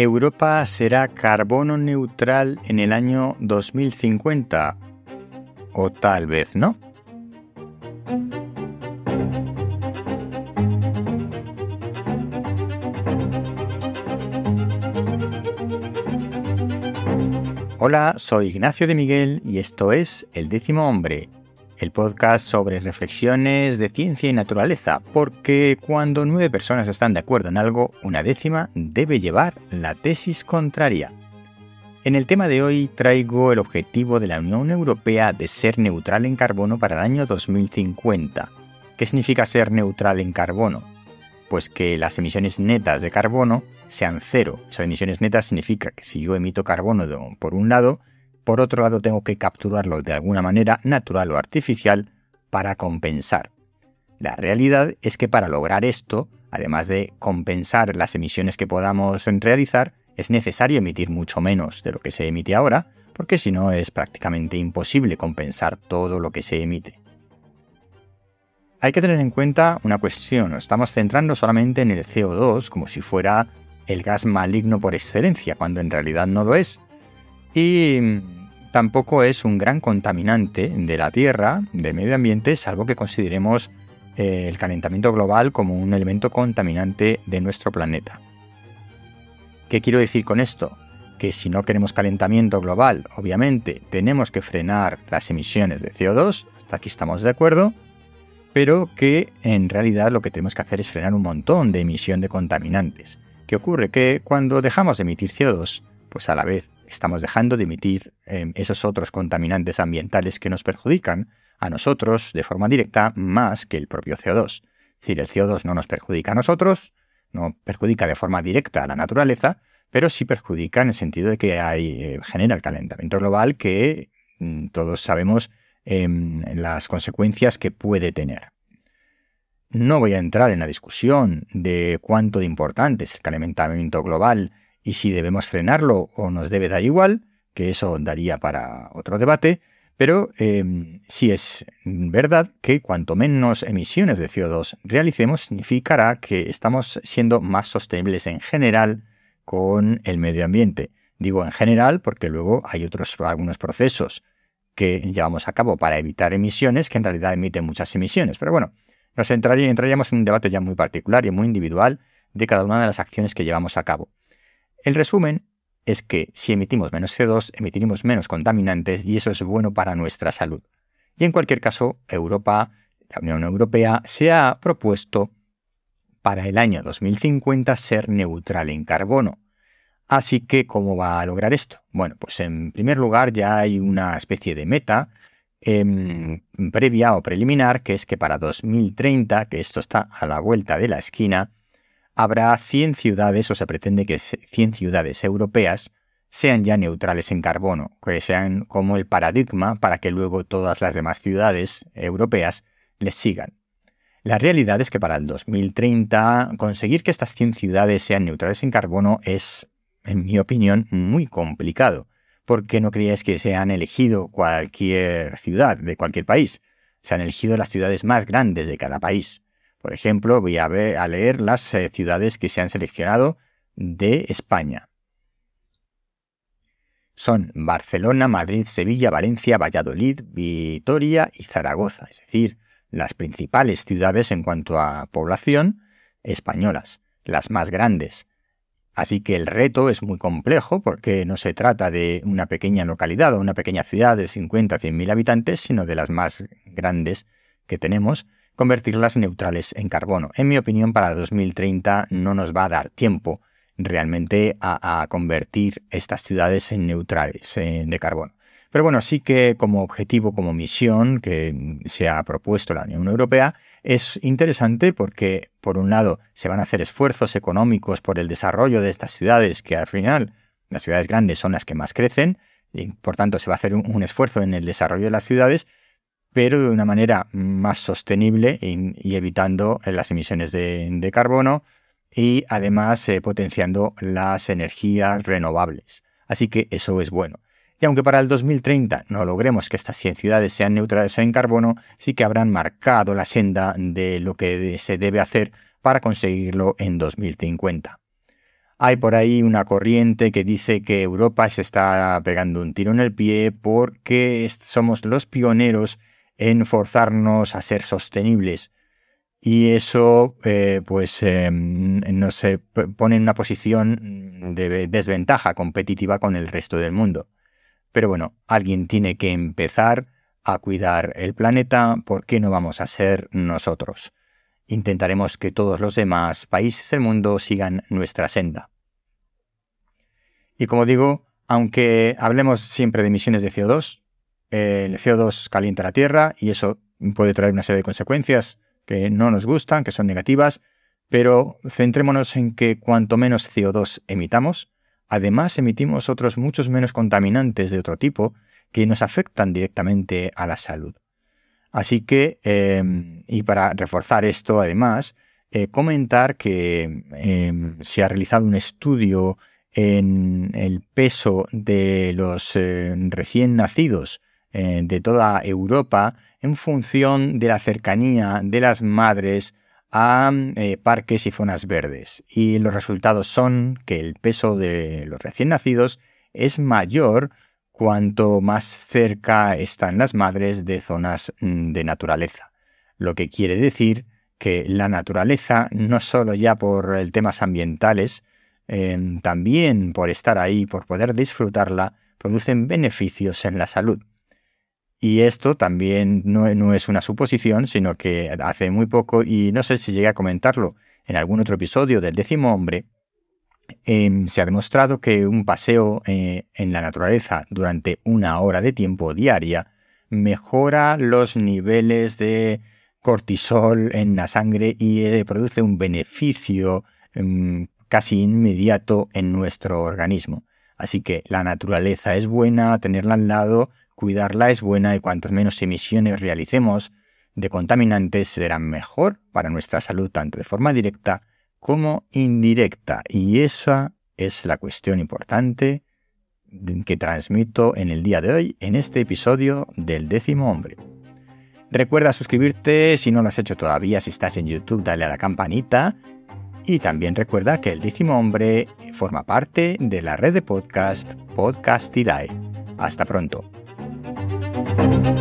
¿Europa será carbono neutral en el año 2050? O tal vez no. Hola, soy Ignacio de Miguel y esto es El décimo hombre, el podcast sobre reflexiones de ciencia y naturaleza, porque cuando nueve personas están de acuerdo en algo, una décima debe llevar la tesis contraria. En el tema de hoy traigo el objetivo de la Unión Europea de ser neutral en carbono para el año 2050. ¿Qué significa ser neutral en carbono? Pues que las emisiones netas de carbono sean cero. O emisiones netas significa que si yo emito carbono por un lado, por otro lado tengo que capturarlo de alguna manera natural o artificial para compensar. La realidad es que para lograr esto, además de compensar las emisiones que podamos realizar, es necesario emitir mucho menos de lo que se emite ahora, porque si no es prácticamente imposible compensar todo lo que se emite. Hay que tener en cuenta una cuestión, nos estamos centrando solamente en el CO2 como si fuera el gas maligno por excelencia, cuando en realidad no lo es. Y mm, tampoco es un gran contaminante de la Tierra, del medio ambiente, salvo que consideremos eh, el calentamiento global como un elemento contaminante de nuestro planeta. ¿Qué quiero decir con esto? Que si no queremos calentamiento global, obviamente tenemos que frenar las emisiones de CO2, hasta aquí estamos de acuerdo, pero que en realidad lo que tenemos que hacer es frenar un montón de emisión de contaminantes. ¿Qué ocurre? Que cuando dejamos de emitir CO2, pues a la vez estamos dejando de emitir em, esos otros contaminantes ambientales que nos perjudican a nosotros de forma directa más que el propio CO2. Es decir, el CO2 no nos perjudica a nosotros, no perjudica de forma directa a la naturaleza, pero sí perjudica en el sentido de que hay, eh, genera el calentamiento global que mm, todos sabemos em, las consecuencias que puede tener. No voy a entrar en la discusión de cuánto de importante es el calentamiento global y si debemos frenarlo o nos debe dar igual, que eso daría para otro debate, pero em, sí es verdad que cuanto menos emisiones de CO2 realicemos, significará que estamos siendo más sostenibles en general con el medio ambiente. Digo en general porque luego hay otros algunos procesos que llevamos a cabo para evitar emisiones que en realidad emiten muchas emisiones. Pero bueno, nos entraríamos en un debate ya muy particular y muy individual de cada una de las acciones que llevamos a cabo. El resumen es que si emitimos menos CO2, emitiremos menos contaminantes y eso es bueno para nuestra salud. Y en cualquier caso, Europa, la Unión Europea, se ha propuesto para el año 2050 ser neutral en carbono. Así que, ¿cómo va a lograr esto? Bueno, pues en primer lugar ya hay una especie de meta Em, previa o preliminar, que es que para 2030, que esto está a la vuelta de la esquina, habrá 100 ciudades o se pretende que 100 ciudades europeas sean ya neutrales en carbono, que sean como el paradigma para que luego todas las demás ciudades europeas les sigan. La realidad es que para el 2030 conseguir que estas 100 ciudades sean neutrales en carbono es, en mi opinión, muy complicado, ¿por qué no creíais que se han elegido cualquier ciudad de cualquier país? Se han elegido las ciudades más grandes de cada país. Por ejemplo, voy a, leer las eh, ciudades que se han seleccionado de España. Son Barcelona, Madrid, Sevilla, Valencia, Valladolid, Vitoria y Zaragoza, es decir, las principales ciudades en cuanto a población españolas, las más grandes. Así que el reto es muy complejo porque no se trata de una pequeña localidad o una pequeña ciudad de 50 a 100 mil habitantes, sino de las más grandes que tenemos, convertirlas neutrales en carbono. En mi opinión, para 2030 no nos va a dar tiempo realmente a, convertir estas ciudades en neutrales de carbono. Pero bueno, sí que como objetivo, como misión que se ha propuesto la Unión Europea, es interesante porque, por un lado, se van a hacer esfuerzos económicos por el desarrollo de estas ciudades, que al final las ciudades grandes son las que más crecen, y por tanto se va a hacer un, esfuerzo en el desarrollo de las ciudades, pero de una manera más sostenible y, evitando las emisiones de, carbono y además eh, potenciando las energías renovables. Así que eso es bueno. Y aunque para el 2030 no logremos que estas 100 ciudades sean neutrales en carbono, sí que habrán marcado la senda de lo que se debe hacer para conseguirlo en 2050. Hay por ahí una corriente que dice que Europa se está pegando un tiro en el pie porque somos los pioneros en forzarnos a ser sostenibles. Y eso eh, pues em, nos pone en una posición de desventaja competitiva con el resto del mundo. Pero bueno, alguien tiene que empezar a cuidar el planeta, ¿por qué no vamos a ser nosotros? Intentaremos que todos los demás países del mundo sigan nuestra senda. Y como digo, aunque hablemos siempre de emisiones de CO2, el CO2 calienta la Tierra y eso puede traer una serie de consecuencias que no nos gustan, que son negativas, pero centrémonos en que cuanto menos CO2 emitamos, además emitimos otros muchos menos contaminantes de otro tipo que nos afectan directamente a la salud. Así que, em, y para reforzar esto, además, eh, comentar que em, se ha realizado un estudio en el peso de los eh, recién nacidos eh, de toda Europa en función de la cercanía de las madres a parques y zonas verdes. Y los resultados son que el peso de los recién nacidos es mayor cuanto más cerca están las madres de zonas mm, de naturaleza. Lo que quiere decir que la naturaleza, no solo ya por temas ambientales, em, también por estar ahí, por poder disfrutarla, producen beneficios en la salud. Y esto también no, no, es una suposición, sino que hace muy poco, y no sé si llegué a comentarlo en algún otro episodio del décimo hombre, Em, se ha demostrado que un paseo eh, en la naturaleza durante una hora de tiempo diaria mejora los niveles de cortisol en la sangre y eh, produce un beneficio em, casi inmediato en nuestro organismo. Así que la naturaleza es buena, tenerla al lado, cuidarla es buena y cuantas menos emisiones realicemos de contaminantes será mejor para nuestra salud tanto de forma directa como indirecta. Y esa es la cuestión importante que transmito en el día de hoy en este episodio del décimo hombre. Recuerda suscribirte si no lo has hecho todavía, si estás en YouTube dale a la campanita y también recuerda que el décimo hombre forma parte de la red de podcast Podcastidae. Hasta pronto. Müzik